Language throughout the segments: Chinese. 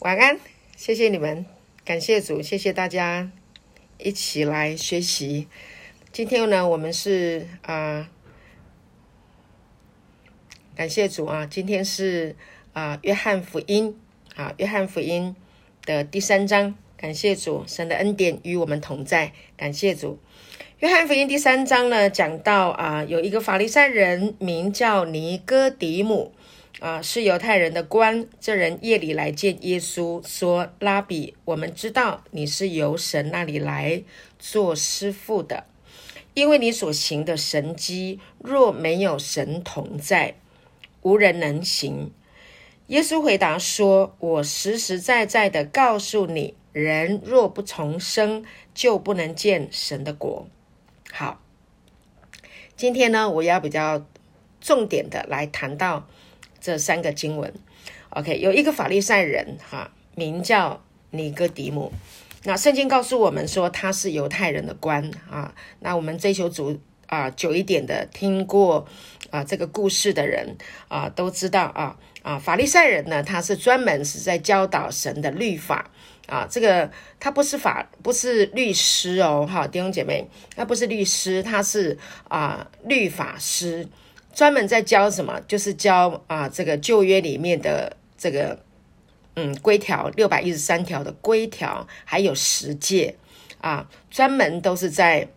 晚安，谢谢你们，感谢主，谢谢大家一起来学习。今天呢，我们是啊，感谢主啊，今天是啊，约翰福音啊，约翰福音的第三章。感谢主，神的恩典与我们同在。感谢主，约翰福音第三章呢，讲到啊，有一个法利赛人名叫尼哥底母。啊，是犹太人的官。这人夜里来见耶稣，说：“拉比，我们知道你是由神那里来做师傅的，因为你所行的神迹，若没有神同在，无人能行。”耶稣回答说：“我实实在在的告诉你，人若不重生，就不能见神的国。”好，今天呢，我要比较重点的来谈到。这三个经文，OK，有一个法利赛人哈，名叫尼哥底姆。那圣经告诉我们说他是犹太人的官啊。那我们追求主啊久一点的，听过啊这个故事的人啊都知道啊啊法利赛人呢，他是专门是在教导神的律法啊。这个他不是法不是律师哦，哈弟兄姐妹，他不是律师，他是啊律法师。专门在教什么？就是教啊，这个旧约里面的这个嗯规条，六百一十三条的规条，还有十诫啊，专门都是在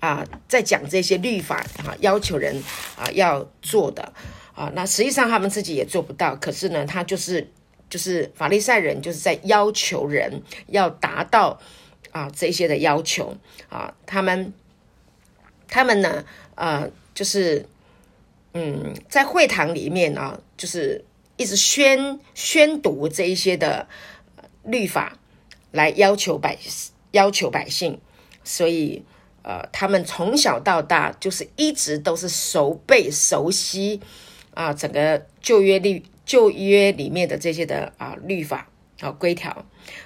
啊在讲这些律法啊，要求人啊要做的啊。那实际上他们自己也做不到，可是呢，他就是就是法利赛人，就是在要求人要达到啊这些的要求啊。他们他们呢，呃，就是。嗯，在会堂里面啊，就是一直宣宣读这一些的律法，来要求百要求百姓，所以呃，他们从小到大就是一直都是熟背熟悉啊，整个旧约律旧约里面的这些的啊律法啊规条。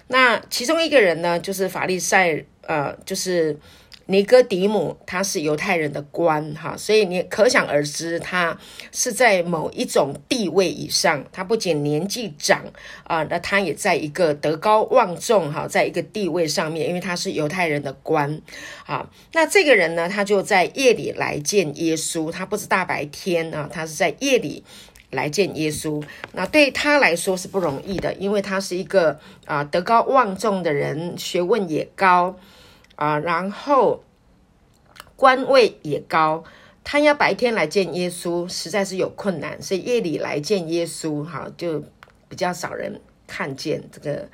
那其中一个人呢，就是法利赛，呃，就是。尼哥底姆他是犹太人的官哈，所以你可想而知，他是在某一种地位以上。他不仅年纪长啊，那他也在一个德高望重哈，在一个地位上面，因为他是犹太人的官啊。那这个人呢，他就在夜里来见耶稣，他不是大白天啊，他是在夜里来见耶稣。那对他来说是不容易的，因为他是一个啊德高望重的人，学问也高。啊，然后官位也高，他要白天来见耶稣，实在是有困难，所以夜里来见耶稣，哈，就比较少人看见。这个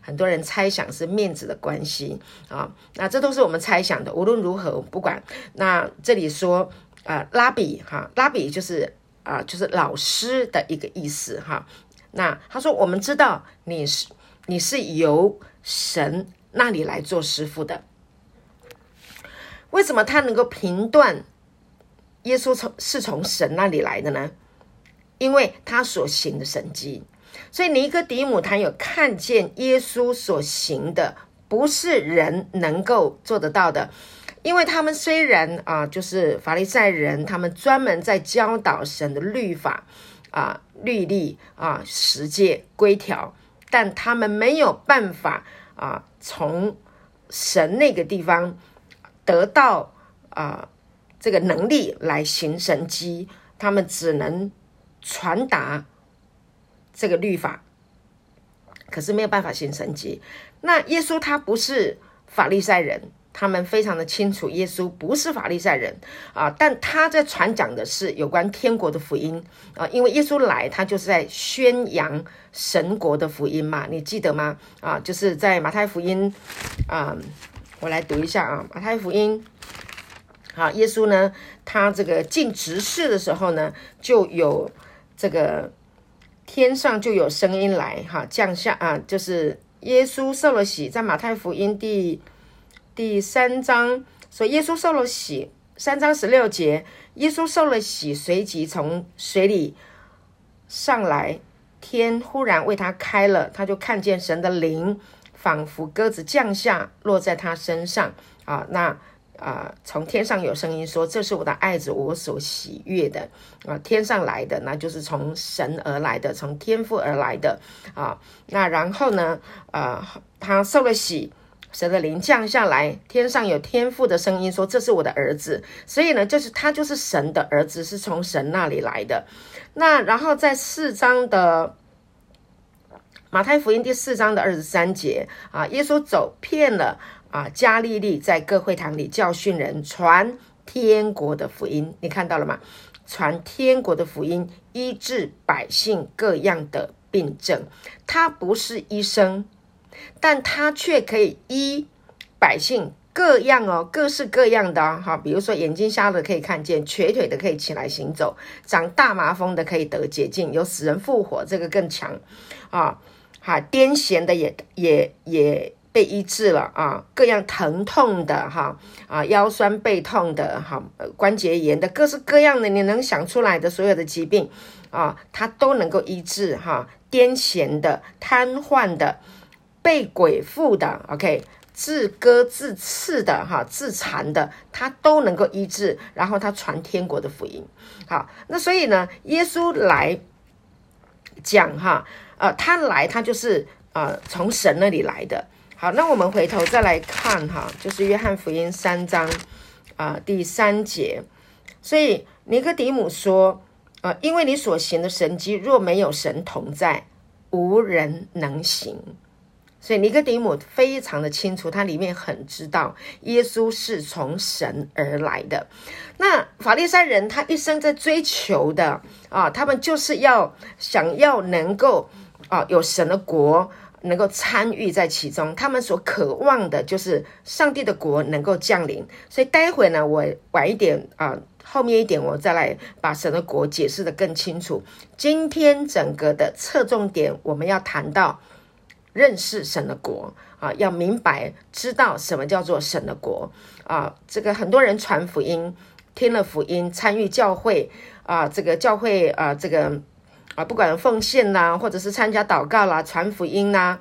很多人猜想是面子的关系啊，那这都是我们猜想的。无论如何，不管。那这里说啊，拉比哈，拉比就是啊，就是老师的一个意思哈。那他说，我们知道你是你是由神那里来做师傅的。为什么他能够评断耶稣从是从神那里来的呢？因为他所行的神迹，所以尼哥底母他有看见耶稣所行的不是人能够做得到的。因为他们虽然啊，就是法利赛人，他们专门在教导神的律法啊、律例啊、十诫规条，但他们没有办法啊，从神那个地方。得到啊这个能力来行神迹，他们只能传达这个律法，可是没有办法行神迹。那耶稣他不是法利赛人，他们非常的清楚，耶稣不是法利赛人啊，但他在传讲的是有关天国的福音啊，因为耶稣来，他就是在宣扬神国的福音嘛，你记得吗？啊，就是在马太福音啊。我来读一下啊，《马太福音》。好，耶稣呢，他这个进执事的时候呢，就有这个天上就有声音来哈降下啊，就是耶稣受了洗，在《马太福音》第第三章说，耶稣受了洗，三章十六节，耶稣受了洗，随即从水里上来，天忽然为他开了，他就看见神的灵。仿佛鸽子降下，落在他身上啊！那啊，从天上有声音说：“这是我的爱子，我所喜悦的。”啊，天上来的那就是从神而来的，从天父而来的啊。那然后呢？啊，他受了洗，神的灵降下来，天上有天父的声音说：“这是我的儿子。”所以呢，就是他就是神的儿子，是从神那里来的。那然后在四章的马太福音第四章的二十三节啊，耶稣走遍了。啊，加利利在各会堂里教训人，传天国的福音，你看到了吗？传天国的福音，医治百姓各样的病症。他不是医生，但他却可以医百姓各样哦，各式各样的哈。比如说，眼睛瞎的可以看见，瘸腿的可以起来行走，长大麻风的可以得洁净，有死人复活，这个更强啊！哈，癫痫的也也也。被医治了啊，各样疼痛的哈啊，腰酸背痛的哈，关节炎的，各式各样的你能想出来的所有的疾病啊，它都能够医治哈。癫痫的、瘫痪的、被鬼附的，OK，自割自刺的哈，自残的，它都能够医治。然后他传天国的福音，好，那所以呢，耶稣来讲哈，呃，他来他就是呃从神那里来的。好，那我们回头再来看哈，就是约翰福音三章啊第三节。所以尼哥底母说：“呃，因为你所行的神迹，若没有神同在，无人能行。”所以尼哥底母非常的清楚，他里面很知道耶稣是从神而来的。那法利赛人他一生在追求的啊，他们就是要想要能够啊有神的国。能够参与在其中，他们所渴望的就是上帝的国能够降临。所以待会呢，我晚一点啊，后面一点我再来把神的国解释的更清楚。今天整个的侧重点，我们要谈到认识神的国啊，要明白知道什么叫做神的国啊。这个很多人传福音，听了福音，参与教会啊，这个教会啊，这个。啊，不管奉献呐，或者是参加祷告啦、传福音啦，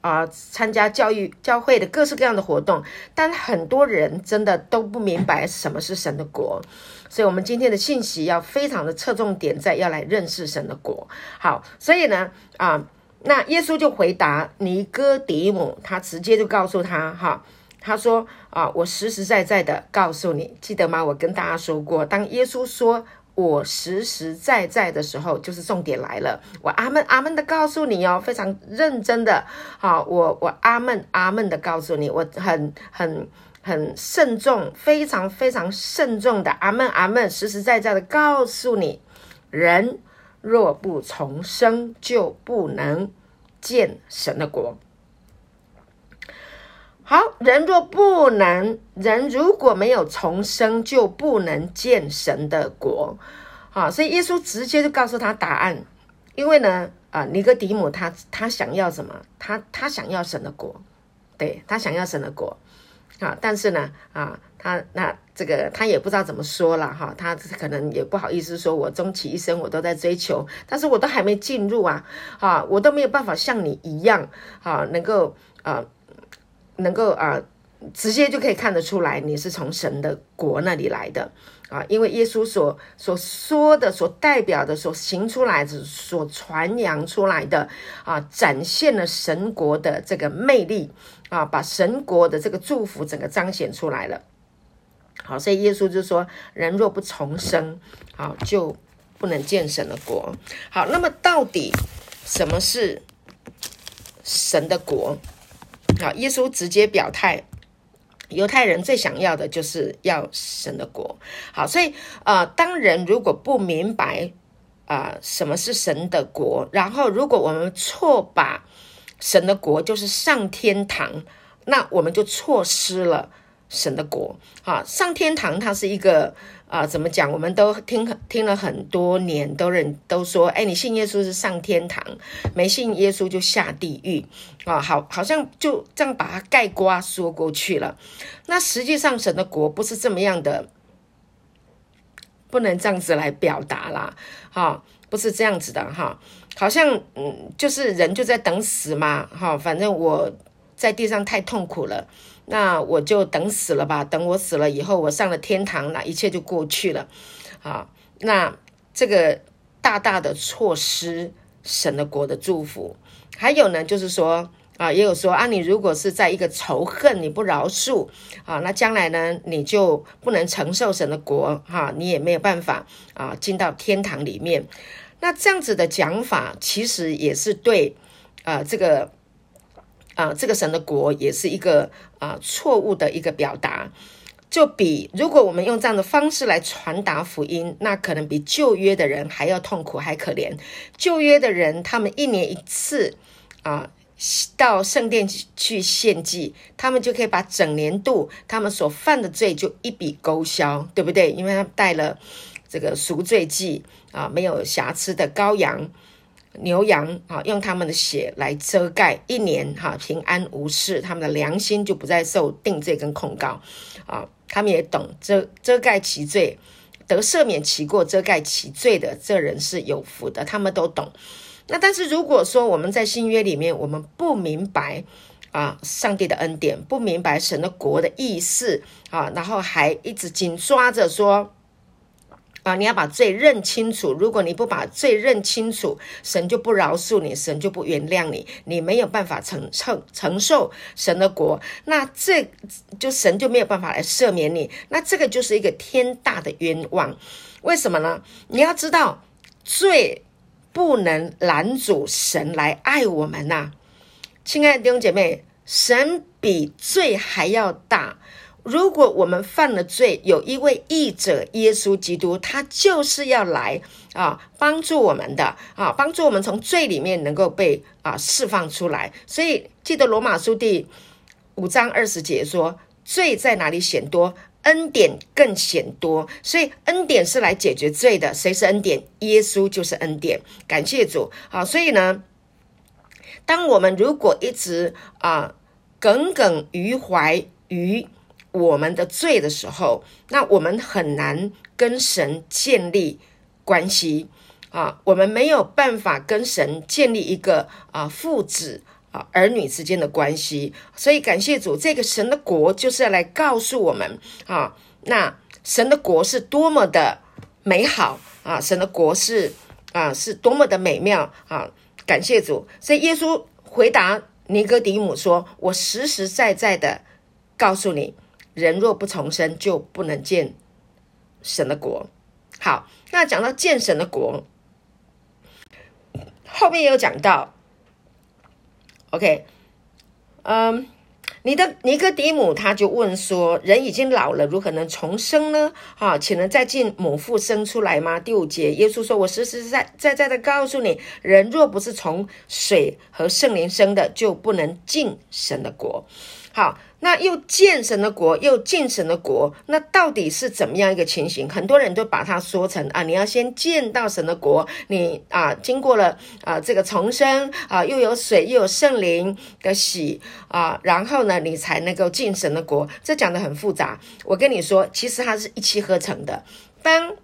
啊，参加教育教会的各式各样的活动，但很多人真的都不明白什么是神的国，所以，我们今天的信息要非常的侧重点在要来认识神的国。好，所以呢，啊，那耶稣就回答尼哥底母，他直接就告诉他，哈，他说啊，我实实在在的告诉你，记得吗？我跟大家说过，当耶稣说。我实实在在的时候，就是重点来了。我阿门阿门的告诉你哦，非常认真的，好，我我阿门阿门的告诉你，我很很很慎重，非常非常慎重的阿门阿门，实实在在的告诉你，人若不重生，就不能见神的国。好人若不能，人如果没有重生，就不能见神的国。好，所以耶稣直接就告诉他答案。因为呢，啊，尼哥底母他他想要什么？他他想要神的国，对他想要神的国。啊，但是呢，啊，他那这个他也不知道怎么说了哈，他可能也不好意思说，我终其一生我都在追求，但是我都还没进入啊，啊，我都没有办法像你一样，啊，能够啊。能够啊，直接就可以看得出来，你是从神的国那里来的啊，因为耶稣所所说的、所代表的、所行出来的、所传扬出来的啊，展现了神国的这个魅力啊，把神国的这个祝福整个彰显出来了。好，所以耶稣就说：人若不重生，好就不能见神的国。好，那么到底什么是神的国？好，耶稣直接表态，犹太人最想要的就是要神的国。好，所以呃，当人如果不明白啊什么是神的国，然后如果我们错把神的国就是上天堂，那我们就错失了神的国。好，上天堂它是一个。啊，怎么讲？我们都听听了很多年，都认都说，哎，你信耶稣是上天堂，没信耶稣就下地狱啊！好，好像就这样把它盖瓜说过去了。那实际上，神的国不是这么样的，不能这样子来表达啦，哈，不是这样子的哈。好像嗯，就是人就在等死嘛，哈，反正我。在地上太痛苦了，那我就等死了吧。等我死了以后，我上了天堂，那一切就过去了。啊，那这个大大的错失神的国的祝福。还有呢，就是说啊，也有说啊，你如果是在一个仇恨，你不饶恕啊，那将来呢，你就不能承受神的国哈，你也没有办法啊，进到天堂里面。那这样子的讲法，其实也是对啊，这个啊，这个神的国也是一个啊错误的一个表达。就比如果我们用这样的方式来传达福音，那可能比旧约的人还要痛苦，还可怜。旧约的人，他们一年一次啊，到圣殿去献祭，他们就可以把整年度他们所犯的罪就一笔勾销，对不对？因为他带了这个赎罪祭啊，没有瑕疵的羔羊、牛羊啊，用他们的血来遮盖一年哈，平安无事，他们的良心就不再受定罪跟控告啊。他们也懂遮遮盖其罪，得赦免其过，遮盖其罪的这人是有福的。他们都懂。那但是如果说我们在新约里面，我们不明白啊，上帝的恩典，不明白神的国的意思啊，然后还一直紧抓着说。啊，你要把罪认清楚。如果你不把罪认清楚，神就不饶恕你，神就不原谅你，你没有办法承承承受神的国，那这就神就没有办法来赦免你。那这个就是一个天大的冤枉。为什么呢？你要知道，罪不能拦阻神来爱我们呐，亲爱的弟兄姐妹，神比罪还要大。如果我们犯了罪，有一位义者耶稣基督，他就是要来啊帮助我们的啊，帮助我们从罪里面能够被啊释放出来。所以记得罗马书第五章二十节说：“罪在哪里显多，恩典更显多。”所以恩典是来解决罪的。谁是恩典？耶稣就是恩典。感谢主啊！所以呢，当我们如果一直啊耿耿于怀于我们的罪的时候，那我们很难跟神建立关系啊，我们没有办法跟神建立一个啊父子啊儿女之间的关系。所以感谢主，这个神的国就是要来告诉我们啊，那神的国是多么的美好啊，神的国是啊是多么的美妙啊！感谢主，所以耶稣回答尼哥底母说：“我实实在在的告诉你。”人若不重生，就不能见神的国。好，那讲到见神的国，后面也有讲到，OK，嗯，你的尼哥底母他就问说：人已经老了，如何能重生呢？哈，岂能再进母腹生出来吗？第五节，耶稣说：“我实实在在在的告诉你，人若不是从水和圣灵生的，就不能进神的国。”好。那又见神的国，又进神的国，那到底是怎么样一个情形？很多人都把它说成啊，你要先见到神的国，你啊经过了啊这个重生啊，又有水又有圣灵的洗啊，然后呢，你才能够进神的国。这讲的很复杂，我跟你说，其实它是一气呵成的。当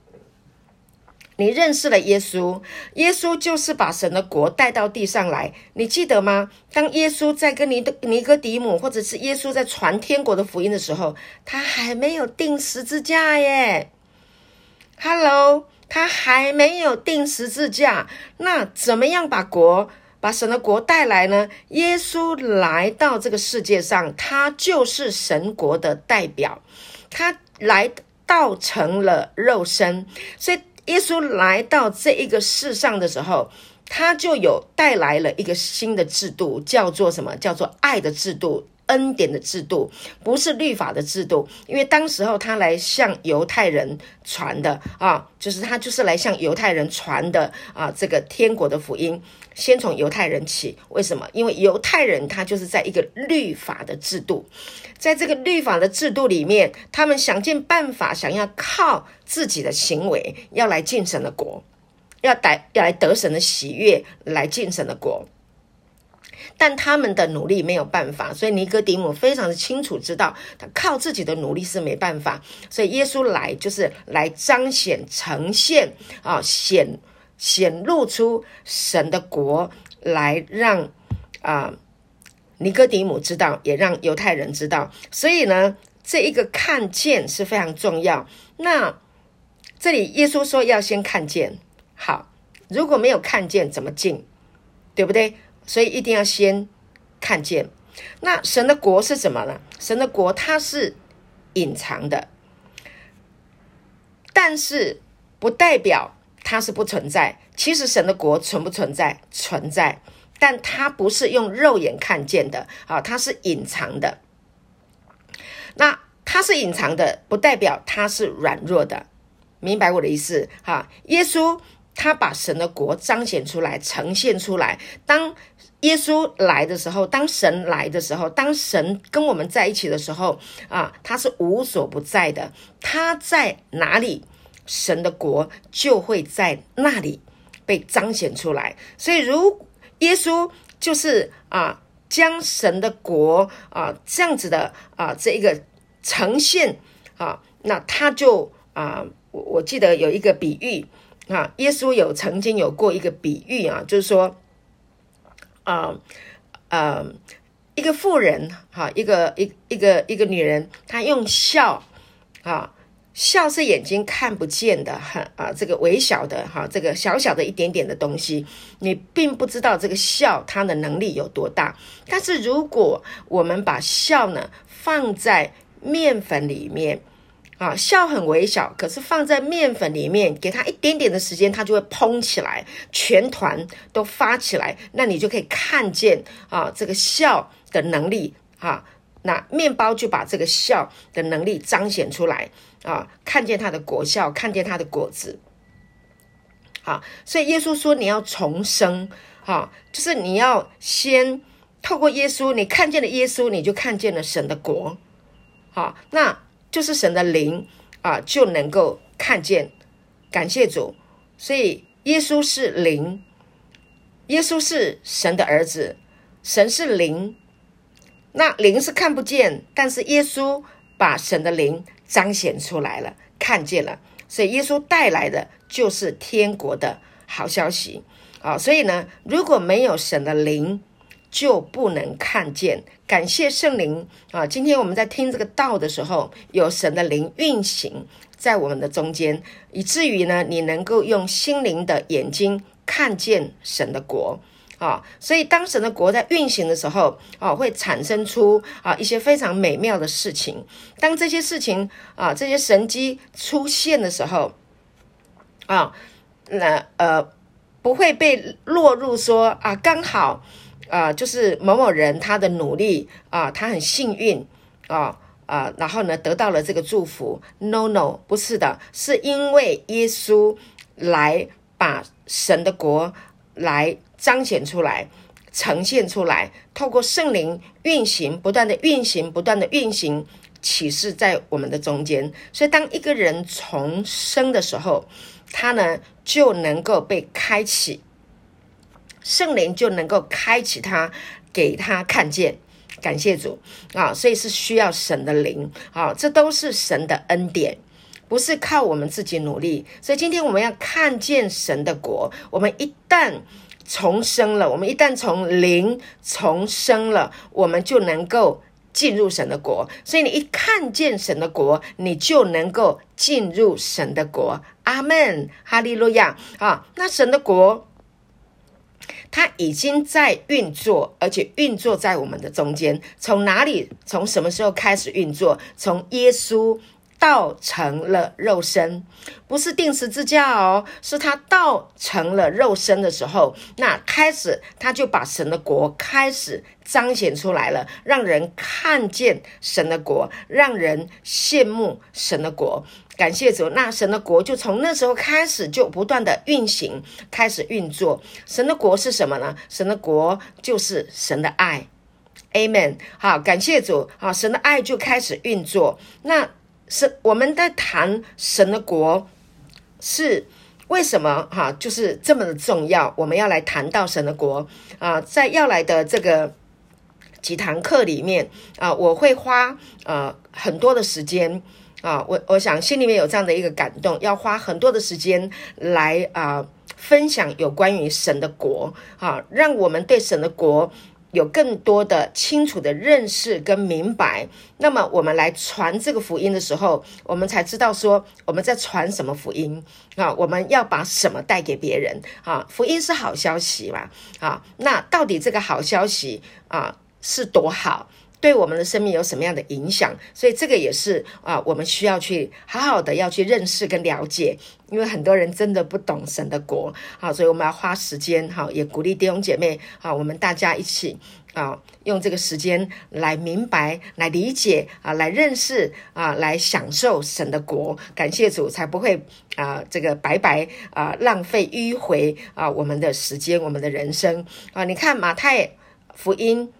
你认识了耶稣，耶稣就是把神的国带到地上来，你记得吗？当耶稣在跟尼的尼哥底母，或者是耶稣在传天国的福音的时候，他还没有钉十字架耶。Hello，他还没有钉十字架，那怎么样把国把神的国带来呢？耶稣来到这个世界上，他就是神国的代表，他来到成了肉身，所以。耶稣来到这一个世上的时候，他就有带来了一个新的制度，叫做什么？叫做爱的制度、恩典的制度，不是律法的制度。因为当时候他来向犹太人传的啊，就是他就是来向犹太人传的啊，这个天国的福音。先从犹太人起，为什么？因为犹太人他就是在一个律法的制度，在这个律法的制度里面，他们想尽办法，想要靠自己的行为要来进神的国，要得要来得神的喜悦，来进神的国。但他们的努力没有办法，所以尼哥底母非常的清楚知道，他靠自己的努力是没办法。所以耶稣来就是来彰显、呈现啊显。显露出神的国来，让啊尼哥底母知道，也让犹太人知道。所以呢，这一个看见是非常重要。那这里耶稣说要先看见，好，如果没有看见，怎么进？对不对？所以一定要先看见。那神的国是什么呢？神的国它是隐藏的，但是不代表它是不存在。其实神的国存不存在？存在，但它不是用肉眼看见的啊，它是隐藏的。那它是隐藏的，不代表它是软弱的。明白我的意思哈？耶稣他把神的国彰显出来，呈现出来。当耶稣来的时候，当神来的时候，当神跟我们在一起的时候啊，他是无所不在的。他在哪里，神的国就会在那里被彰显出来。所以，如耶稣就是啊，将神的国啊这样子的啊这一个呈现啊，那他就啊。我我记得有一个比喻啊，耶稣有曾经有过一个比喻啊，就是说，啊呃，一个妇人哈，一个一一个一个女人，她用笑啊，笑是眼睛看不见的，很啊，这个微小的哈，这个小小的一点点的东西，你并不知道这个笑它的能力有多大。但是如果我们把笑呢放在面粉里面。啊，笑很微小，可是放在面粉里面，给它一点点的时间，它就会蓬起来，全团都发起来。那你就可以看见啊，这个笑的能力啊，那面包就把这个笑的能力彰显出来啊，看见它的果效，看见它的果子。好，所以耶稣说你要重生，哈，就是你要先透过耶稣，你看见了耶稣，你就看见了神的国。好，那。就是神的灵啊，就能够看见。感谢主，所以耶稣是灵，耶稣是神的儿子，神是灵。那灵是看不见，但是耶稣把神的灵彰显出来了，看见了。所以耶稣带来的就是天国的好消息啊！所以呢，如果没有神的灵，就不能看见。感谢圣灵啊！今天我们在听这个道的时候，有神的灵运行在我们的中间，以至于呢，你能够用心灵的眼睛看见神的国啊！所以，当神的国在运行的时候啊，会产生出啊一些非常美妙的事情。当这些事情啊，这些神迹出现的时候啊，那呃，不会被落入说啊，刚好。啊，就是某某人他的努力啊，他很幸运啊啊，然后呢得到了这个祝福。No No，不是的，是因为耶稣来把神的国来彰显出来、呈现出来，透过圣灵运行，不断的运行，不断的运行，启示在我们的中间。所以，当一个人重生的时候，他呢就能够被开启。圣灵就能够开启他，给他看见，感谢主啊！所以是需要神的灵啊，这都是神的恩典，不是靠我们自己努力。所以今天我们要看见神的国，我们一旦重生了，我们一旦从灵重生了，我们就能够进入神的国。所以你一看见神的国，你就能够进入神的国。阿门，哈利路亚啊！那神的国。它已经在运作，而且运作在我们的中间。从哪里？从什么时候开始运作？从耶稣道成了肉身，不是定十字架哦，是他道成了肉身的时候，那开始他就把神的国开始彰显出来了，让人看见神的国，让人羡慕神的国。感谢主，那神的国就从那时候开始就不断的运行，开始运作。神的国是什么呢？神的国就是神的爱，Amen。好，感谢主，好，神的爱就开始运作。那是我们在谈神的国是为什么？哈，就是这么的重要。我们要来谈到神的国啊，在要来的这个几堂课里面啊，我会花呃很多的时间。啊，我我想心里面有这样的一个感动，要花很多的时间来啊分享有关于神的国啊，让我们对神的国有更多的清楚的认识跟明白，那么我们来传这个福音的时候，我们才知道说我们在传什么福音啊？我们要把什么带给别人啊？福音是好消息嘛？啊，那到底这个好消息啊是多好？对我们的生命有什么样的影响？所以这个也是啊，我们需要去好好的要去认识跟了解，因为很多人真的不懂神的国，好，所以我们要花时间，哈，也鼓励弟兄姐妹，啊，我们大家一起啊，用这个时间来明白、来理解啊，来认识啊，来享受神的国。感谢主，才不会啊，这个白白啊浪费迂回啊我们的时间、我们的人生啊。你看马太福音。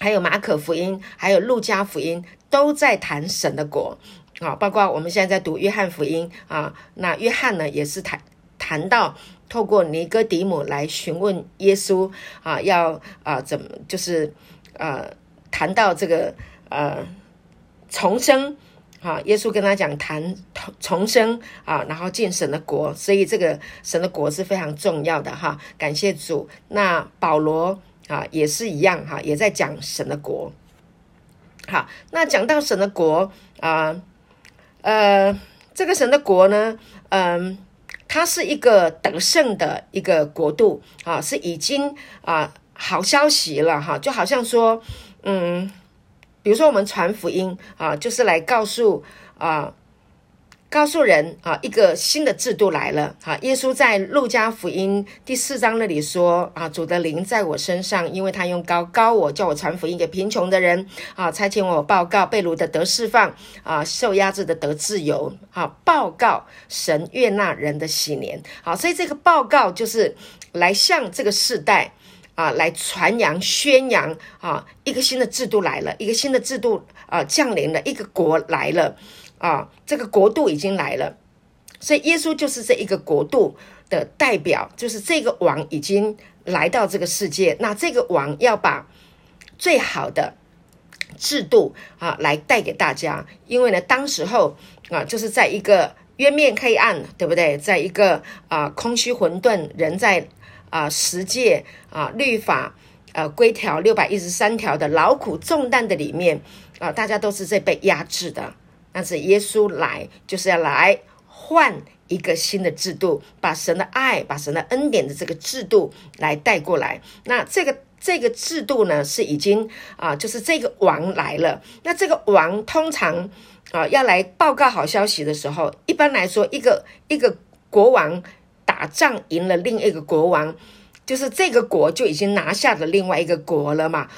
还有马可福音，还有路加福音，都在谈神的国啊。包括我们现在在读约翰福音啊，那约翰呢也是谈谈到透过尼哥底母来询问耶稣啊，要啊怎么就是呃谈到这个呃重生啊，耶稣跟他讲谈重生啊，然后进神的国，所以这个神的国是非常重要的哈。感谢主，那保罗。啊，也是一样哈，也在讲神的国。好，那讲到神的国啊，呃，这个神的国呢，嗯，它是一个得胜的一个国度啊，是已经啊好消息了哈，就好像说，嗯，比如说我们传福音啊，就是来告诉啊。告诉人啊，一个新的制度来了。哈，耶稣在路加福音第四章那里说啊，主的灵在我身上，因为他用高高我，叫我传福音给贫穷的人啊，差遣我报告被掳的得释放啊，受压制的得自由啊，报告神悦纳人的喜年。好，所以这个报告就是来向这个世代啊，来传扬宣扬啊，一个新的制度来了，一个新的制度啊降临了，一个国来了。啊，这个国度已经来了，所以耶稣就是这一个国度的代表，就是这个王已经来到这个世界。那这个王要把最好的制度啊来带给大家，因为呢，当时候啊，就是在一个渊面黑暗，对不对？在一个啊空虚混沌，人在啊十诫啊律法呃规条六百一十三条的劳苦重担的里面啊，大家都是在被压制的。但是耶稣来就是要来换一个新的制度，把神的爱、把神的恩典的这个制度来带过来。那这个这个制度呢，是已经啊，就是这个王来了。那这个王通常啊要来报告好消息的时候，一般来说，一个一个国王打仗赢了另一个国王，就是这个国就已经拿下了另外一个国了嘛。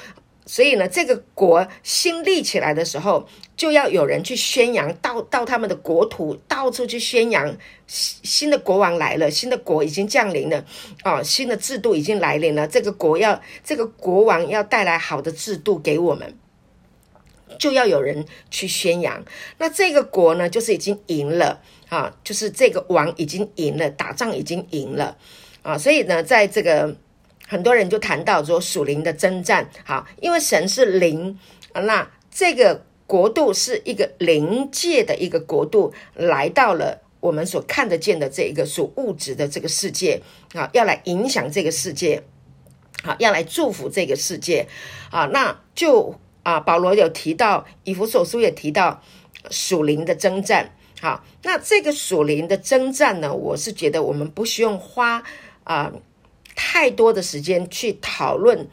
所以呢，这个国新立起来的时候，就要有人去宣扬，到到他们的国土，到处去宣扬新新的国王来了，新的国已经降临了，哦，新的制度已经来临了。这个国要，这个国王要带来好的制度给我们，就要有人去宣扬。那这个国呢，就是已经赢了啊，就是这个王已经赢了，打仗已经赢了啊。所以呢，在这个。很多人就谈到说属灵的征战，好，因为神是灵，那这个国度是一个灵界的一个国度，来到了我们所看得见的这一个属物质的这个世界，啊，要来影响这个世界，好，要来祝福这个世界，啊，那就啊，保罗有提到，以弗所书也提到属灵的征战，好，那这个属灵的征战呢，我是觉得我们不需要花啊。太多的时间去讨论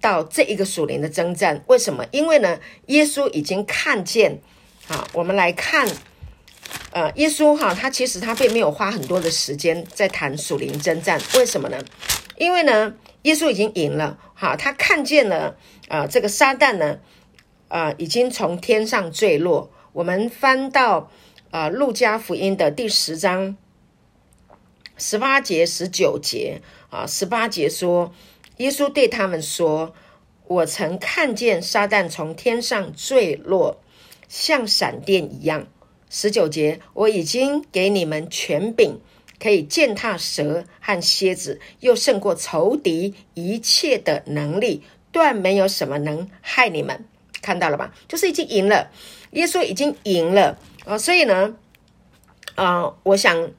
到这一个属灵的征战，为什么？因为呢，耶稣已经看见啊。我们来看，呃，耶稣哈，他其实他并没有花很多的时间在谈属灵征战，为什么呢？因为呢，耶稣已经赢了哈，他看见了啊，这个撒旦呢，啊，已经从天上坠落。我们翻到啊，路加福音的第十章十八节、十九节。啊，十八节说，耶稣对他们说：“我曾看见撒旦从天上坠落，像闪电一样。”十九节，我已经给你们权柄，可以践踏蛇和蝎子，又胜过仇敌一切的能力，断没有什么能害你们。看到了吧？就是已经赢了，耶稣已经赢了啊！所以呢，啊，我想，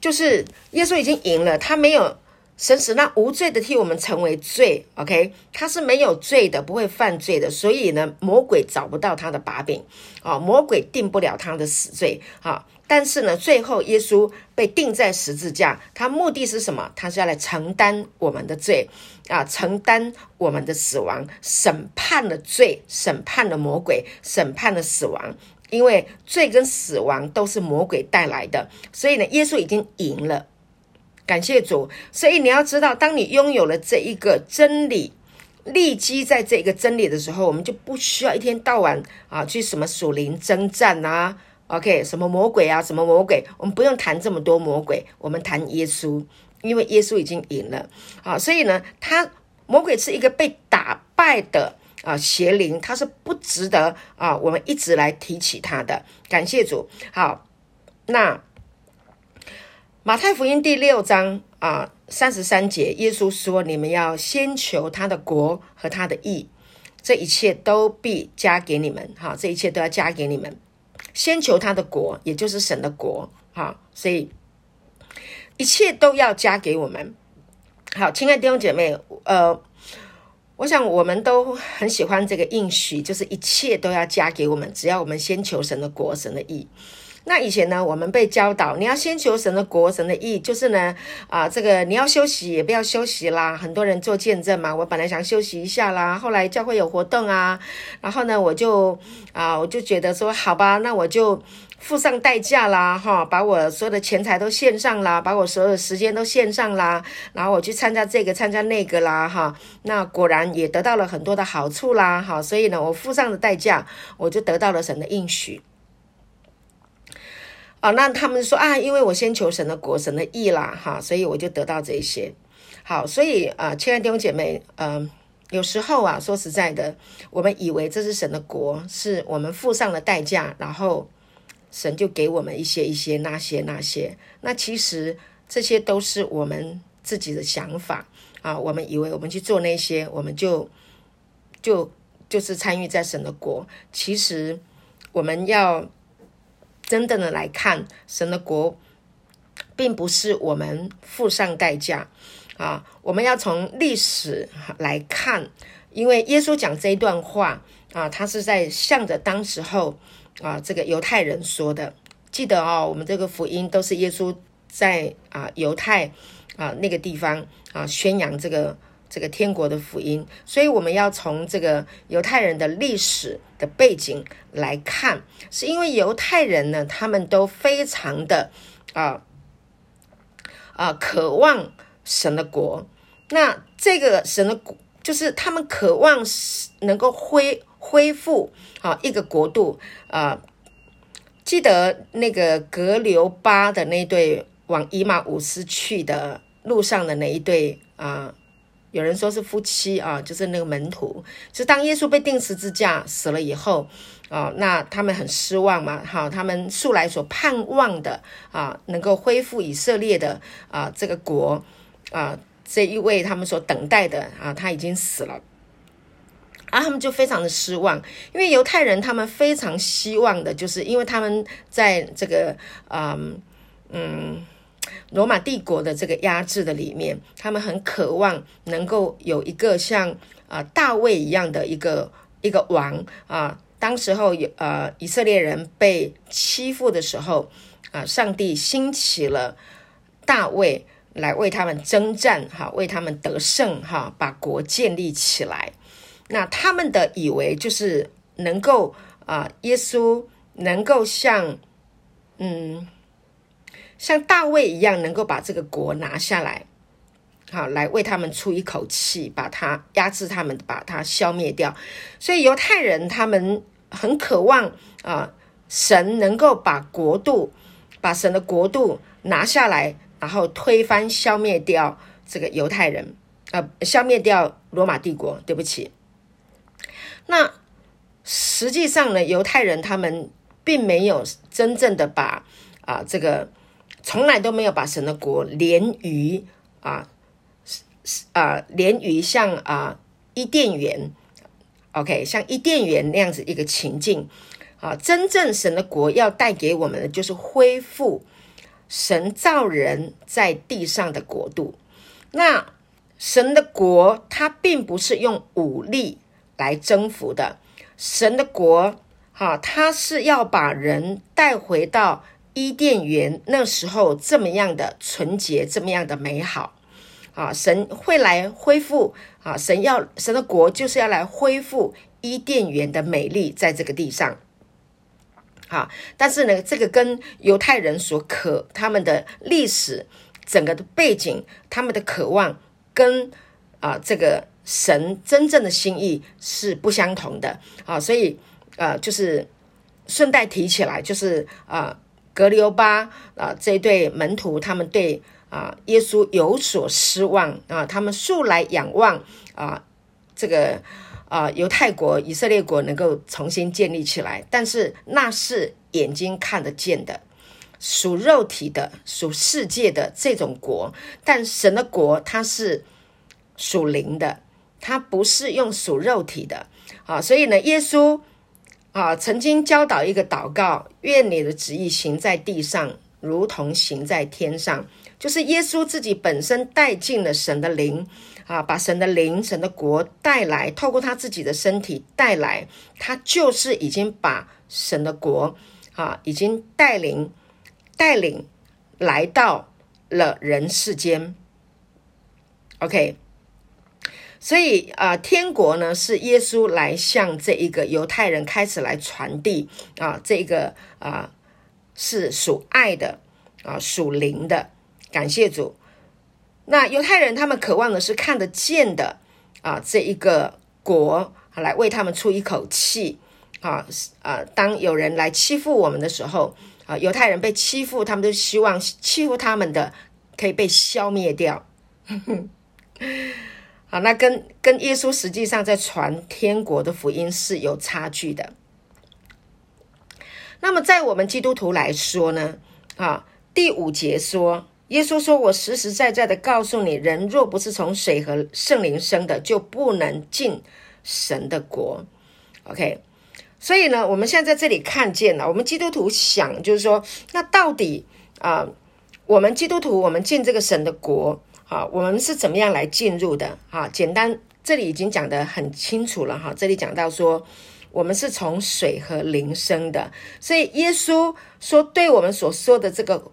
就是耶稣已经赢了，他没有。神使那无罪的替我们成为罪，OK，他是没有罪的，不会犯罪的，所以呢，魔鬼找不到他的把柄，啊，魔鬼定不了他的死罪，啊，但是呢，最后耶稣被钉在十字架，他目的是什么？他是要来承担我们的罪，啊，承担我们的死亡，审判了罪，审判了魔鬼，审判了死亡。因为罪跟死亡都是魔鬼带来的，所以呢，耶稣已经赢了。感谢主。所以你要知道，当你拥有了这一个真理，立基在这个真理的时候，我们就不需要一天到晚啊去什么属灵征战啊，OK，什么魔鬼啊，什么魔鬼，我们不用谈这么多魔鬼，我们谈耶稣，因为耶稣已经赢了啊。所以呢，他魔鬼是一个被打败的。啊，邪灵它是不值得啊，我们一直来提起它的。感谢主。好，那马太福音第六章啊三十三节，耶稣说：“你们要先求他的国和他的义，这一切都必加给你们。”哈，这一切都要加给你们。先求他的国，也就是神的国。哈，所以一切都要加给我们。好，亲爱的弟兄姐妹，呃。我想我们都很喜欢这个应许，就是一切都要加给我们，只要我们先求神的国、神的意。那以前呢，我们被教导，你要先求神的国、神的意，就是呢，啊，这个你要休息也不要休息啦。很多人做见证嘛，我本来想休息一下啦，后来教会有活动啊，然后呢，我就啊，我就觉得说，好吧，那我就。付上代价啦，哈，把我所有的钱财都献上啦，把我所有的时间都献上啦，然后我去参加这个，参加那个啦，哈，那果然也得到了很多的好处啦，哈，所以呢，我付上的代价，我就得到了神的应许。啊，那他们说啊，因为我先求神的国、神的义啦，哈，所以我就得到这些。好，所以啊，亲爱的弟兄姐妹，嗯，有时候啊，说实在的，我们以为这是神的国，是我们付上了代价，然后。神就给我们一些一些那些那些，那其实这些都是我们自己的想法啊。我们以为我们去做那些，我们就就就是参与在神的国。其实我们要真正的来看神的国，并不是我们付上代价啊。我们要从历史来看，因为耶稣讲这一段话啊，他是在向着当时候。啊，这个犹太人说的，记得哦，我们这个福音都是耶稣在啊犹太啊那个地方啊宣扬这个这个天国的福音，所以我们要从这个犹太人的历史的背景来看，是因为犹太人呢，他们都非常的啊啊渴望神的国，那这个神的国就是他们渴望能够恢。恢复啊，一个国度啊！记得那个格留巴的那对往伊马五斯去的路上的那一对啊，有人说是夫妻啊，就是那个门徒。就当耶稣被钉十字架死了以后啊，那他们很失望嘛，哈，他们素来所盼望的啊，能够恢复以色列的啊这个国啊，这一位他们所等待的啊，他已经死了。啊，他们就非常的失望，因为犹太人他们非常希望的，就是因为他们在这个嗯嗯罗马帝国的这个压制的里面，他们很渴望能够有一个像啊大卫一样的一个一个王啊。当时候有呃以色列人被欺负的时候啊，上帝兴起了大卫来为他们征战，哈，为他们得胜，哈，把国建立起来。那他们的以为就是能够啊，耶稣能够像嗯，像大卫一样，能够把这个国拿下来，好来为他们出一口气，把他压制他们，把他消灭掉。所以犹太人他们很渴望啊，神能够把国度，把神的国度拿下来，然后推翻、消灭掉这个犹太人，呃，消灭掉罗马帝国。对不起。那实际上呢，犹太人他们并没有真正的把啊这个从来都没有把神的国连于啊啊连于像啊伊甸园，OK，像伊甸园那样子一个情境啊，真正神的国要带给我们的就是恢复神造人在地上的国度。那神的国，它并不是用武力来征服的。神的国，哈，他是要把人带回到伊甸园那时候这么样的纯洁，这么样的美好。啊，神会来恢复啊，神要神的国就是要来恢复伊甸园的美丽，在这个地上。好，但是呢，这个跟犹太人所渴他们的历史整个的背景，他们的渴望跟啊这个神真正的心意是不相同的啊，所以呃，就是顺带提起来，就是啊，格里欧巴啊这一对门徒，他们对。啊，耶稣有所失望啊！他们素来仰望啊，这个啊，犹太国、以色列国能够重新建立起来，但是那是眼睛看得见的，属肉体的、属世界的这种国。但神的国，它是属灵的，它不是用属肉体的啊。所以呢，耶稣啊，曾经教导一个祷告：愿你的旨意行在地上，如同行在天上。就是耶稣自己本身带进了神的灵啊，把神的灵、神的国带来，透过他自己的身体带来，他就是已经把神的国啊，已经带领带领来到了人世间。OK，所以啊，天国呢是耶稣来向这一个犹太人开始来传递啊，这个啊是属爱的啊，属灵的。感谢主。那犹太人他们渴望的是看得见的啊，这一个国来为他们出一口气啊啊！当有人来欺负我们的时候啊，犹太人被欺负，他们都希望欺负他们的可以被消灭掉。好，那跟跟耶稣实际上在传天国的福音是有差距的。那么在我们基督徒来说呢，啊，第五节说。耶稣说：“我实实在在的告诉你，人若不是从水和圣灵生的，就不能进神的国。” OK，所以呢，我们现在在这里看见了，我们基督徒想就是说，那到底啊，我们基督徒我们进这个神的国啊，我们是怎么样来进入的？啊，简单，这里已经讲得很清楚了哈。这里讲到说，我们是从水和灵生的，所以耶稣说，对我们所说的这个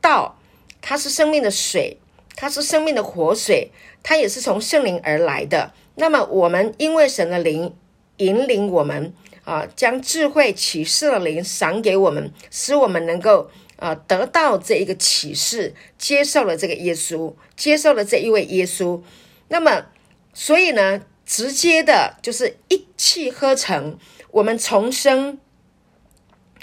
道。它是生命的水，它是生命的活水，它也是从圣灵而来的。那么，我们因为神的灵引领我们啊，将智慧启示的灵赏给我们，使我们能够啊得到这一个启示，接受了这个耶稣，接受了这一位耶稣。那么，所以呢，直接的就是一气呵成，我们重生。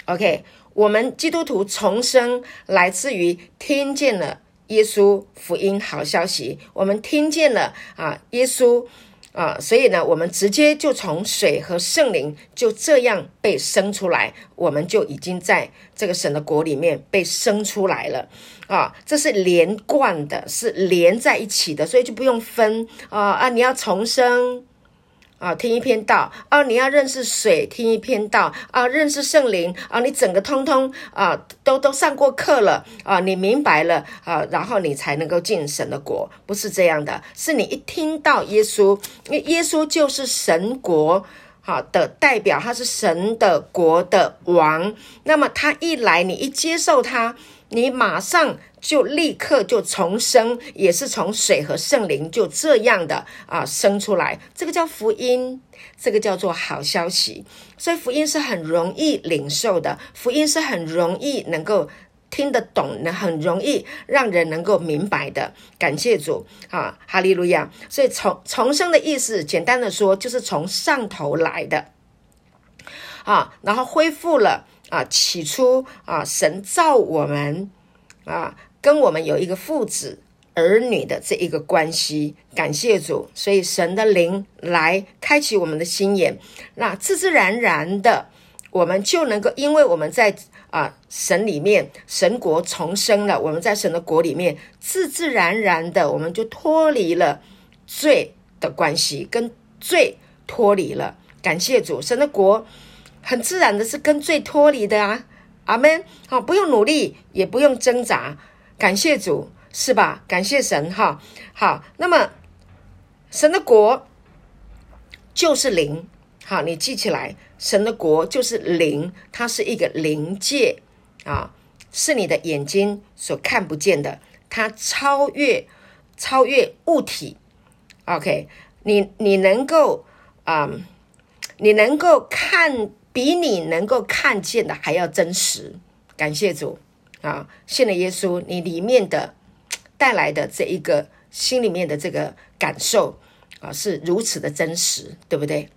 OK。我们基督徒重生来自于听见了耶稣福音好消息，我们听见了啊，耶稣啊，所以呢，我们直接就从水和圣灵就这样被生出来，我们就已经在这个神的国里面被生出来了啊，这是连贯的，是连在一起的，所以就不用分啊啊，你要重生。啊，听一篇道啊！你要认识水，听一篇道啊！认识圣灵啊！你整个通通啊，都都上过课了啊！你明白了啊，然后你才能够进神的国，不是这样的，是你一听到耶稣，因为耶稣就是神国好的代表，他是神的国的王，那么他一来，你一接受他。你马上就立刻就重生，也是从水和圣灵就这样的啊生出来，这个叫福音，这个叫做好消息。所以福音是很容易领受的，福音是很容易能够听得懂，很容易让人能够明白的。感谢主啊，哈利路亚！所以重重生的意思，简单的说，就是从上头来的啊，然后恢复了。啊，起初啊，神造我们啊，跟我们有一个父子儿女的这一个关系，感谢主，所以神的灵来开启我们的心眼，那自自然然的，我们就能够，因为我们在啊神里面，神国重生了，我们在神的国里面，自自然然的，我们就脱离了罪的关系，跟罪脱离了，感谢主，神的国。很自然的是跟罪脱离的啊，阿门。好，不用努力，也不用挣扎。感谢主，是吧？感谢神哈。好，那么神的国就是灵，好，你记起来，神的国就是灵，它是一个灵界啊，是你的眼睛所看不见的，它超越超越物体。OK，你你能够啊，你能够看比你能够看见的还要真实。感谢主啊，信了耶稣，你里面的。带来的这一个心里面的这个感受啊，是如此的真实，对不对？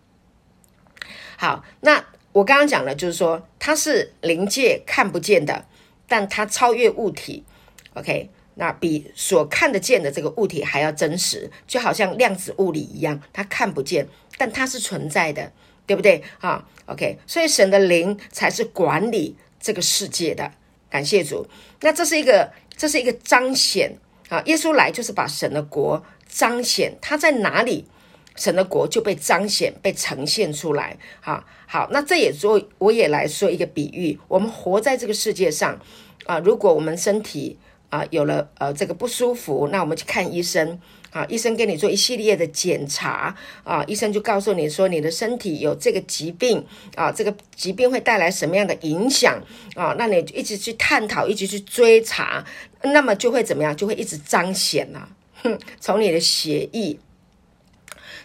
好，那我刚刚讲了，就是说它是灵界看不见的，但它超越物体。OK，那比所看得见的这个物体还要真实，就好像量子物理一样，它看不见，但它是存在的，对不对？啊，OK，所以神的灵才是管理这个世界的。感谢主，那这是一个，这是一个彰显。啊，耶稣来就是把神的国彰显，他在哪里，神的国就被彰显、被呈现出来。好，好，那这也说，我也来说一个比喻：我们活在这个世界上，啊，如果我们身体啊有了呃这个不舒服，那我们去看医生。啊，医生给你做一系列的检查啊，医生就告诉你说你的身体有这个疾病啊，这个疾病会带来什么样的影响啊？那你一直去探讨，一直去追查，那么就会怎么样？就会一直彰显了。哼，从你的血液，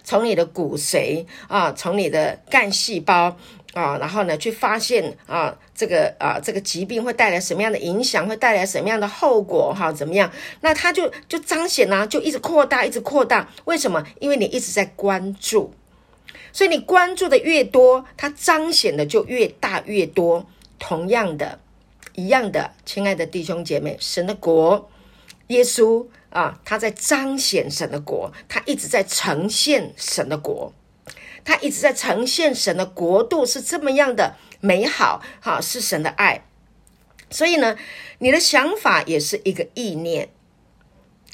从你的骨髓啊，从你的干细胞。啊，然后呢，去发现啊，这个啊，这个疾病会带来什么样的影响，会带来什么样的后果？哈，怎么样？那它就就彰显呢，就一直扩大，一直扩大。为什么？因为你一直在关注，所以你关注的越多，它彰显的就越大越多。同样的，一样的，亲爱的弟兄姐妹，神的国，耶稣啊，他在彰显神的国，他一直在呈现神的国。他一直在呈现神的国度是这么样的美好，哈，是神的爱。所以呢，你的想法也是一个意念。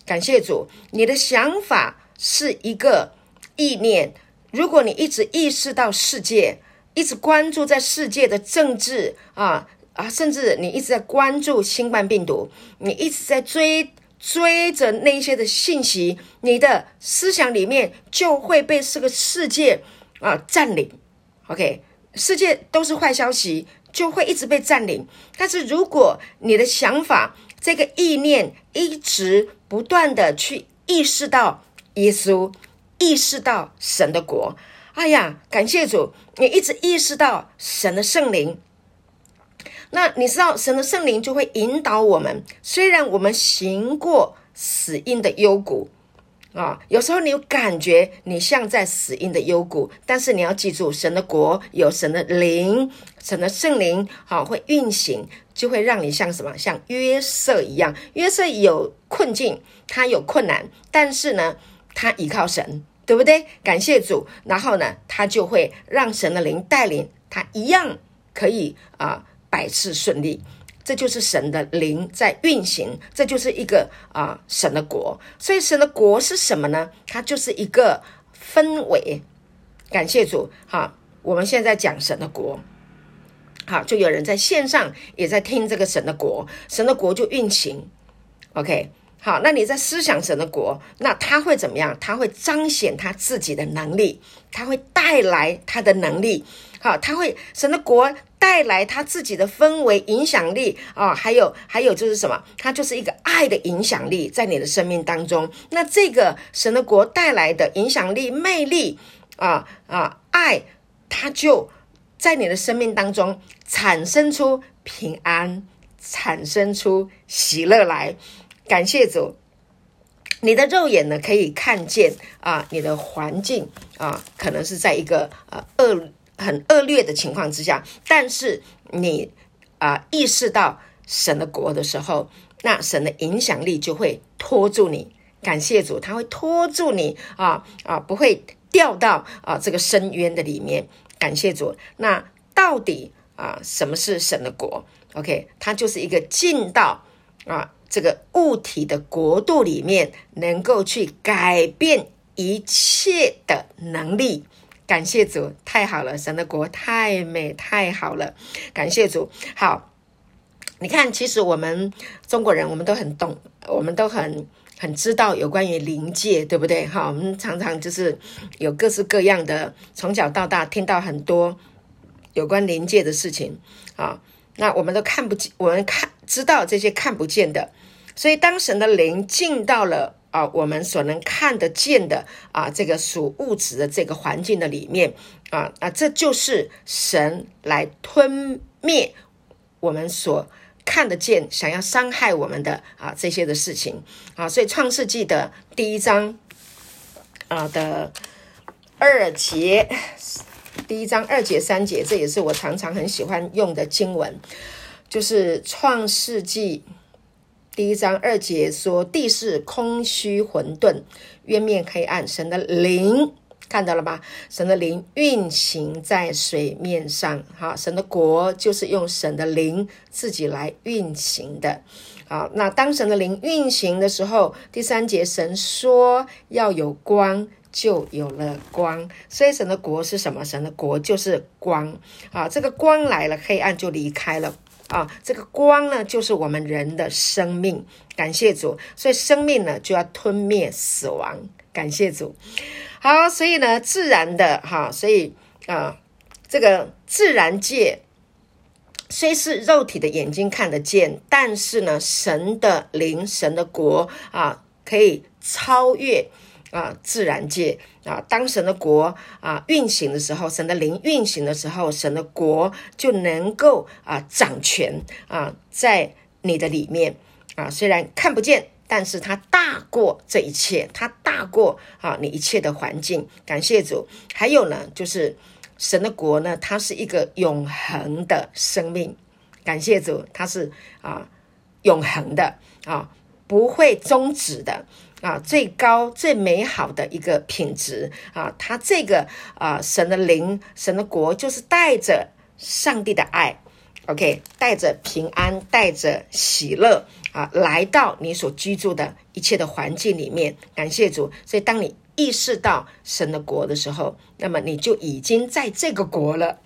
感谢主，你的想法是一个意念。如果你一直意识到世界，一直关注在世界的政治啊啊，甚至你一直在关注新冠病毒，你一直在追追着那些的信息，你的思想里面就会被这个世界。啊，占领，OK，世界都是坏消息，就会一直被占领。但是如果你的想法、这个意念一直不断的去意识到耶稣，意识到神的国，哎呀，感谢主，你一直意识到神的圣灵，那你知道神的圣灵就会引导我们。虽然我们行过死荫的幽谷。啊，有时候你有感觉你像在死荫的幽谷，但是你要记住，神的国有神的灵，神的圣灵，好会运行，就会让你像什么，像约瑟一样。约瑟有困境，他有困难，但是呢，他依靠神，对不对？感谢主，然后呢，他就会让神的灵带领他，一样可以啊，百事顺利。这就是神的灵在运行，这就是一个啊神的国。所以神的国是什么呢？它就是一个氛围。感谢主，好，我们现在讲神的国，好，就有人在线上也在听这个神的国，神的国就运行。OK，好，那你在思想神的国，那他会怎么样？他会彰显他自己的能力，他会带来他的能力。好，他会神的国带来他自己的氛围影响力啊，还有还有就是什么？它就是一个爱的影响力在你的生命当中。那这个神的国带来的影响力、魅力啊啊，爱，它就在你的生命当中产生出平安，产生出喜乐来。感谢主，你的肉眼呢可以看见啊，你的环境啊，可能是在一个呃恶。很恶劣的情况之下，但是你啊意识到神的国的时候，那神的影响力就会拖住你。感谢主，他会拖住你啊啊，不会掉到啊这个深渊的里面。感谢主。那到底啊什么是神的国？OK，它就是一个进到啊这个物体的国度里面，能够去改变一切的能力。感谢主，太好了！神的国太美，太好了！感谢主。好，你看，其实我们中国人，我们都很懂，我们都很很知道有关于灵界，对不对？哈，我们常常就是有各式各样的，从小到大听到很多有关灵界的事情啊。那我们都看不见，我们看知道这些看不见的，所以当神的灵进到了啊，我们所能看得见的啊，这个属物质的这个环境的里面啊啊，这就是神来吞灭我们所。看得见想要伤害我们的啊这些的事情啊，所以创世纪的第一章啊的二节，第一章二节三节，这也是我常常很喜欢用的经文，就是创世纪第一章二节说地是空虚混沌，渊面黑暗，神的灵。看到了吧？神的灵运行在水面上，哈，神的国就是用神的灵自己来运行的，好，那当神的灵运行的时候，第三节神说要有光，就有了光。所以神的国是什么？神的国就是光，啊，这个光来了，黑暗就离开了，啊，这个光呢，就是我们人的生命。感谢主，所以生命呢就要吞灭死亡。感谢主。好，所以呢，自然的哈，所以啊，这个自然界虽是肉体的眼睛看得见，但是呢，神的灵、神的国啊，可以超越啊自然界啊。当神的国啊运行的时候，神的灵运行的时候，神的国就能够啊掌权啊，在你的里面啊，虽然看不见。但是它大过这一切，它大过啊你一切的环境。感谢主。还有呢，就是神的国呢，它是一个永恒的生命。感谢主，它是啊永恒的啊不会终止的啊最高最美好的一个品质啊。它这个啊神的灵，神的国就是带着上帝的爱。OK，带着平安，带着喜乐啊，来到你所居住的一切的环境里面。感谢主。所以，当你意识到神的国的时候，那么你就已经在这个国了，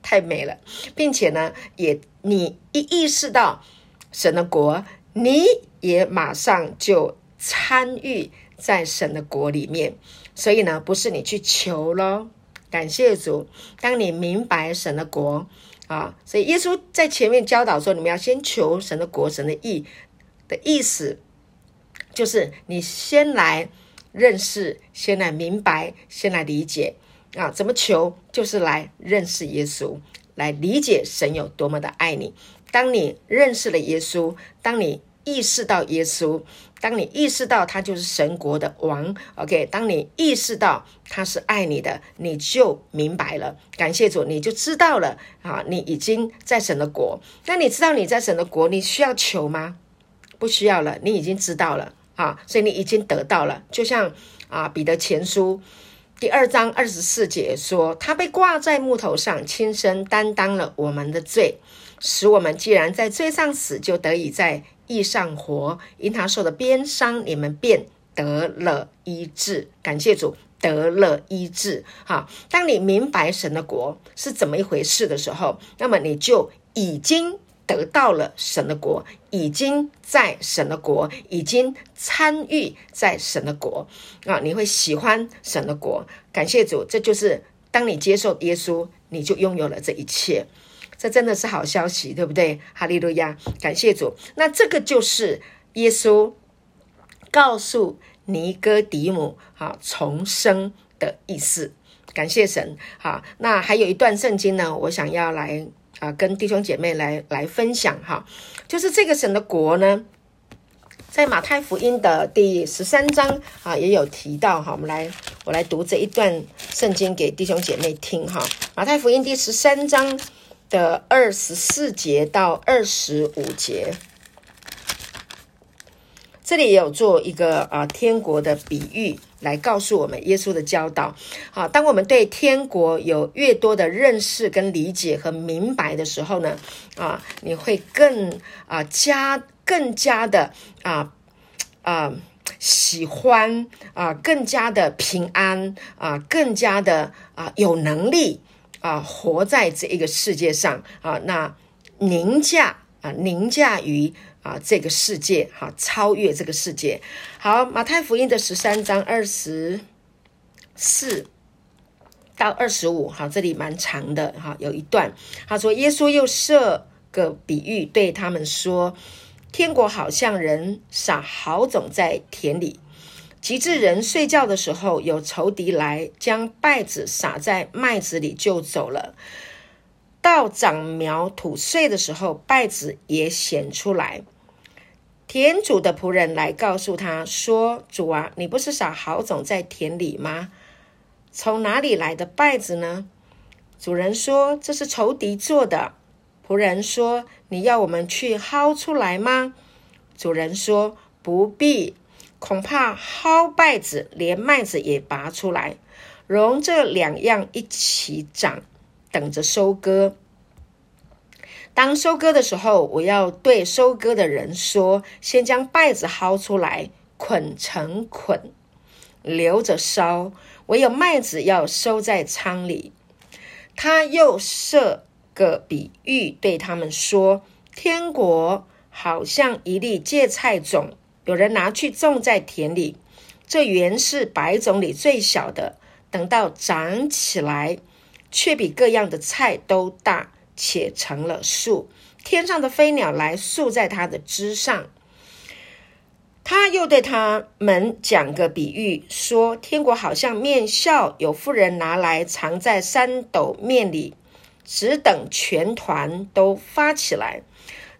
太美了，并且呢，也你一意识到神的国，你也马上就参与在神的国里面。所以呢，不是你去求咯。感谢主。当你明白神的国。啊，所以耶稣在前面教导说，你们要先求神的国、神的意的意思，就是你先来认识、先来明白、先来理解啊。怎么求？就是来认识耶稣，来理解神有多么的爱你。当你认识了耶稣，当你意识到耶稣。当你意识到他就是神国的王，OK？当你意识到他是爱你的，你就明白了。感谢主，你就知道了啊！你已经在神的国。那你知道你在神的国，你需要求吗？不需要了，你已经知道了啊！所以你已经得到了。就像啊，彼得前书第二章二十四节说：“他被挂在木头上，亲身担当了我们的罪，使我们既然在罪上死，就得以在。”易上活，因他受的鞭伤，你们便得了医治。感谢主，得了医治。哈，当你明白神的国是怎么一回事的时候，那么你就已经得到了神的国，已经在神的国，已经参与在神的国啊！你会喜欢神的国。感谢主，这就是当你接受耶稣，你就拥有了这一切。这真的是好消息，对不对？哈利路亚，感谢主。那这个就是耶稣告诉尼哥底母啊重生的意思。感谢神。好，那还有一段圣经呢，我想要来啊跟弟兄姐妹来来分享哈，就是这个神的国呢，在马太福音的第十三章啊也有提到哈。我们来，我来读这一段圣经给弟兄姐妹听哈。马太福音第十三章。的二十四节到二十五节，这里也有做一个啊天国的比喻，来告诉我们耶稣的教导。好，当我们对天国有越多的认识、跟理解和明白的时候呢，啊，你会更啊加更加的啊啊喜欢啊，更加的平安啊，更加的啊有能力。啊，活在这一个世界上啊，那宁驾啊凌驾于啊这个世界，哈，超越这个世界。好，马太福音的十三章二十四到二十五，好，这里蛮长的，哈，有一段他说，耶稣又设个比喻对他们说，天国好像人撒好种在田里。及至人睡觉的时候，有仇敌来将稗子撒在麦子里就走了。到长苗吐穗的时候，稗子也显出来。田主的仆人来告诉他说：“主啊，你不是撒好种在田里吗？从哪里来的稗子呢？”主人说：“这是仇敌做的。”仆人说：“你要我们去薅出来吗？”主人说：“不必。”恐怕薅稗子，连麦子也拔出来，容这两样一起长，等着收割。当收割的时候，我要对收割的人说：先将稗子薅出来，捆成捆，留着烧；唯有麦子要收在仓里。他又设个比喻，对他们说：天国好像一粒芥菜种。有人拿去种在田里，这原是百种里最小的。等到长起来，却比各样的菜都大，且成了树。天上的飞鸟来宿在它的枝上。他又对他们讲个比喻，说：天国好像面笑，有妇人拿来藏在三斗面里，只等全团都发起来。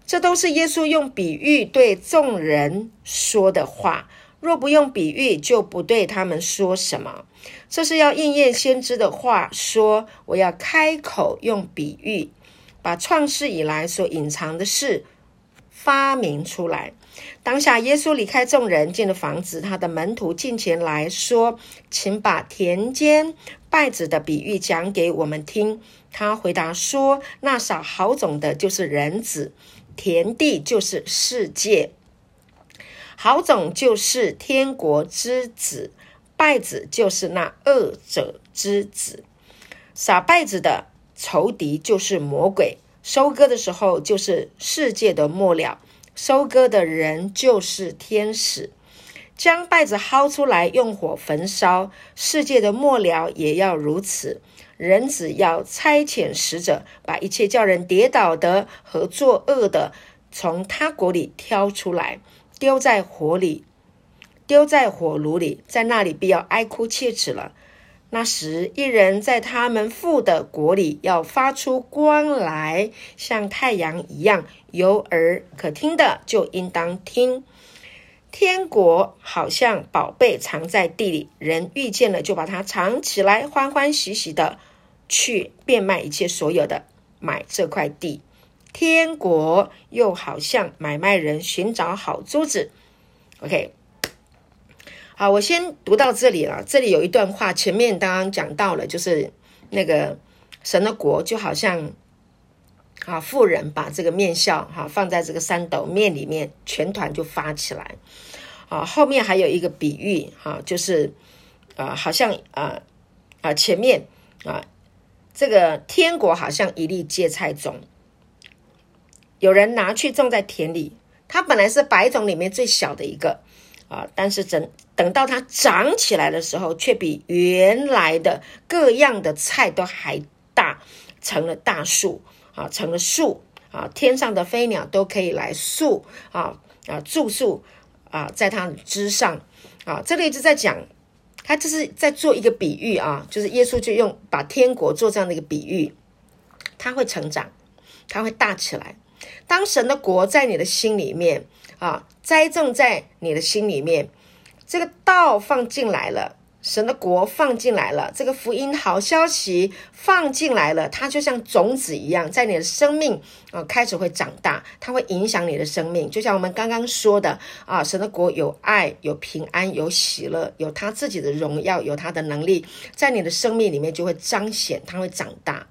这都是耶稣用比喻对众人说的话。若不用比喻，就不对他们说什么。这是要应验先知的话，说：“我要开口用比喻，把创世以来所隐藏的事发明出来。”当下，耶稣离开众人，进了房子。他的门徒进前来说：“请把田间稗子的比喻讲给我们听。”他回答说：“那撒好种的，就是人子。”田地就是世界，好种就是天国之子，败子就是那恶者之子。撒败子的仇敌就是魔鬼，收割的时候就是世界的末了，收割的人就是天使。将败子薅出来，用火焚烧，世界的末了也要如此。人子要差遣使者，把一切叫人跌倒的和作恶的，从他国里挑出来，丢在火里，丢在火炉里，在那里必要哀哭切齿了。那时，一人在他们父的国里要发出光来，像太阳一样，有耳可听的就应当听。天国好像宝贝藏在地里，人遇见了就把它藏起来，欢欢喜喜的去变卖一切所有的，买这块地。天国又好像买卖人寻找好珠子。OK，好，我先读到这里了。这里有一段话，前面刚刚讲到了，就是那个神的国就好像。啊，富人把这个面笑哈放在这个三斗面里面，全团就发起来。啊，后面还有一个比喻哈，就是啊，好像啊啊前面啊，这个天国好像一粒芥菜种，有人拿去种在田里，它本来是百种里面最小的一个啊，但是等等到它长起来的时候，却比原来的各样的菜都还大，成了大树。啊，成了树啊，天上的飞鸟都可以来宿啊啊住宿啊，在它的枝上啊。这里一直在讲，他就是在做一个比喻啊，就是耶稣就用把天国做这样的一个比喻，他会成长，他会大起来。当神的国在你的心里面啊，栽种在你的心里面，这个道放进来了。神的国放进来了，这个福音好消息放进来了，它就像种子一样，在你的生命啊开始会长大，它会影响你的生命。就像我们刚刚说的啊，神的国有爱、有平安、有喜乐，有他自己的荣耀，有他的能力，在你的生命里面就会彰显，它会长大，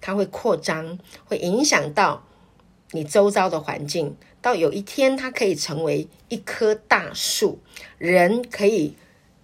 它会扩张，会影响到你周遭的环境。到有一天，它可以成为一棵大树，人可以。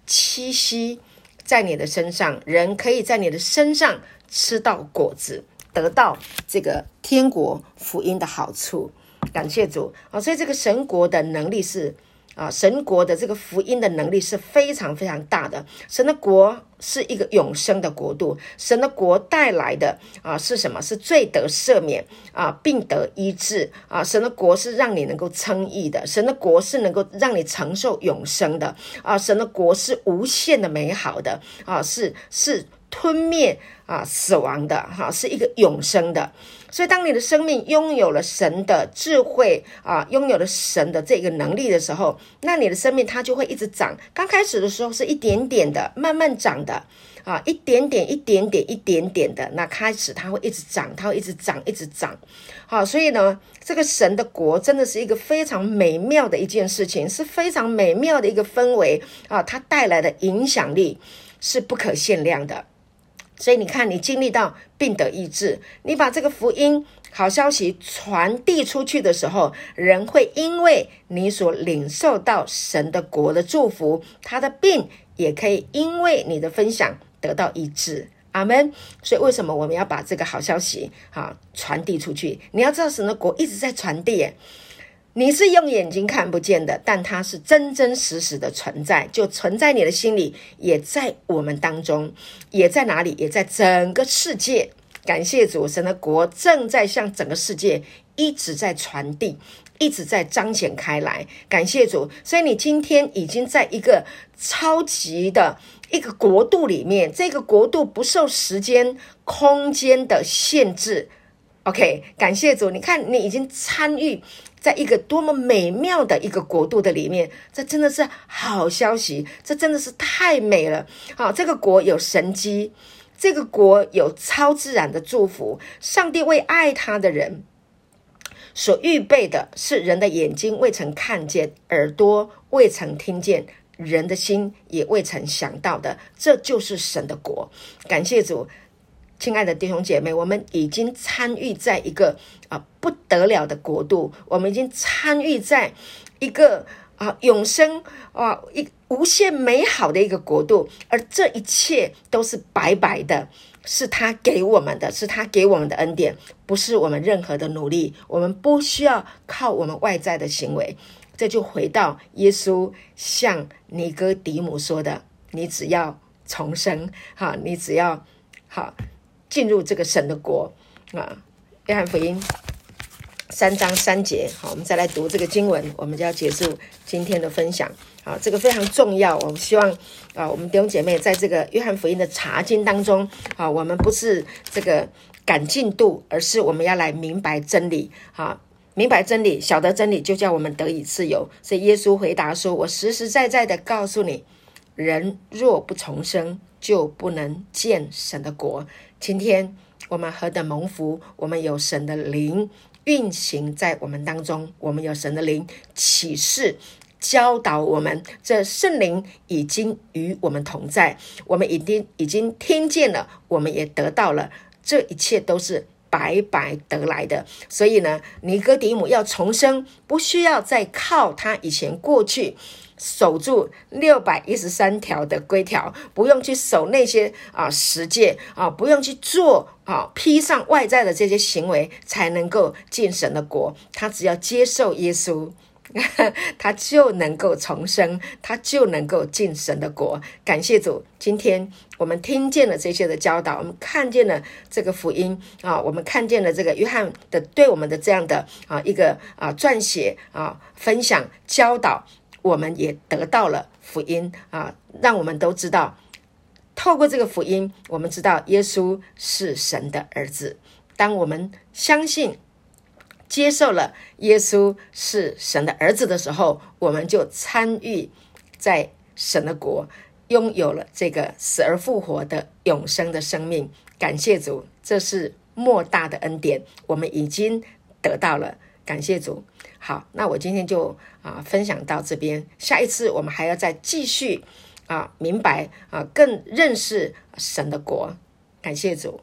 栖息在你的身上，人可以在你的身上吃到果子，得到这个天国福音的好处。感谢主啊！所以这个神国的能力是啊，神国的这个福音的能力是非常非常大的。神的国是一个永生的国度，神的国带来的啊是什么？是罪得赦免啊，病得医治啊！神的国是让你能够称义的，神的国是能够让你承受永生的啊！神的国是无限的美好的啊，是是吞灭啊死亡的哈，是一个永生的。所以，当你的生命拥有了神的智慧啊，拥有了神的这个能力的时候，那你的生命它就会一直长。刚开始的时候是一点点的，慢慢长的啊，一点点、一点点、一点点的。那开始它会一直长，它会一直长，一直长。好，所以呢，这个神的国真的是一个非常美妙的一件事情，是非常美妙的一个氛围啊，它带来的影响力是不可限量的。所以你看，你经历到病得医治，你把这个福音好消息传递出去的时候，人会因为你所领受到神的国的祝福，他的病也可以因为你的分享得到医治。阿门。所以为什么我们要把这个好消息哈传递出去？你要知道，神的国一直在传递。你是用眼睛看不见的，但它是真真实实的存在，就存在你的心里，也在我们当中，也在哪里？也在整个世界。感谢主，神的国正在向整个世界一直在传递，一直在彰显开来。感谢主，所以你今天已经在一个超级的一个国度里面，这个国度不受时间、空间的限制。OK，感谢主，你看你已经参与。在一个多么美妙的一个国度的里面，这真的是好消息，这真的是太美了。好，这个国有神机，这个国有超自然的祝福。上帝为爱他的人所预备的是人的眼睛未曾看见，耳朵未曾听见，人的心也未曾想到的，这就是神的国。感谢主。亲爱的弟兄姐妹，我们已经参与在一个啊不得了的国度，我们已经参与在一个啊永生啊一无限美好的一个国度，而这一切都是白白的，是他给我们的，是他给我们的恩典，不是我们任何的努力，我们不需要靠我们外在的行为。这就回到耶稣向尼哥底母说的：“你只要重生，哈，你只要好。”进入这个神的国啊，约翰福音三章三节，好，我们再来读这个经文，我们就要结束今天的分享。啊，这个非常重要，我们希望啊，我们弟兄姐妹在这个约翰福音的查经当中，啊，我们不是这个赶进度，而是我们要来明白真理。啊，明白真理，晓得真理，就叫我们得以自由。所以耶稣回答说：“我实实在在的告诉你，人若不重生，就不能见神的国。”今天我们何等蒙福！我们有神的灵运行在我们当中，我们有神的灵启示教导我们。这圣灵已经与我们同在，我们已经已经听见了，我们也得到了。这一切都是白白得来的。所以呢，尼哥底母要重生，不需要再靠他以前过去。守住六百一十三条的规条，不用去守那些啊十诫啊，不用去做啊披上外在的这些行为，才能够进神的国。他只要接受耶稣，他就能够重生，他就能够进神的国。感谢主，今天我们听见了这些的教导，我们看见了这个福音啊，我们看见了这个约翰的对我们的这样的啊一个啊撰写啊分享教导。我们也得到了福音啊，让我们都知道，透过这个福音，我们知道耶稣是神的儿子。当我们相信、接受了耶稣是神的儿子的时候，我们就参与在神的国，拥有了这个死而复活的永生的生命。感谢主，这是莫大的恩典，我们已经得到了。感谢主。好，那我今天就啊分享到这边。下一次我们还要再继续啊明白啊更认识神的国。感谢主。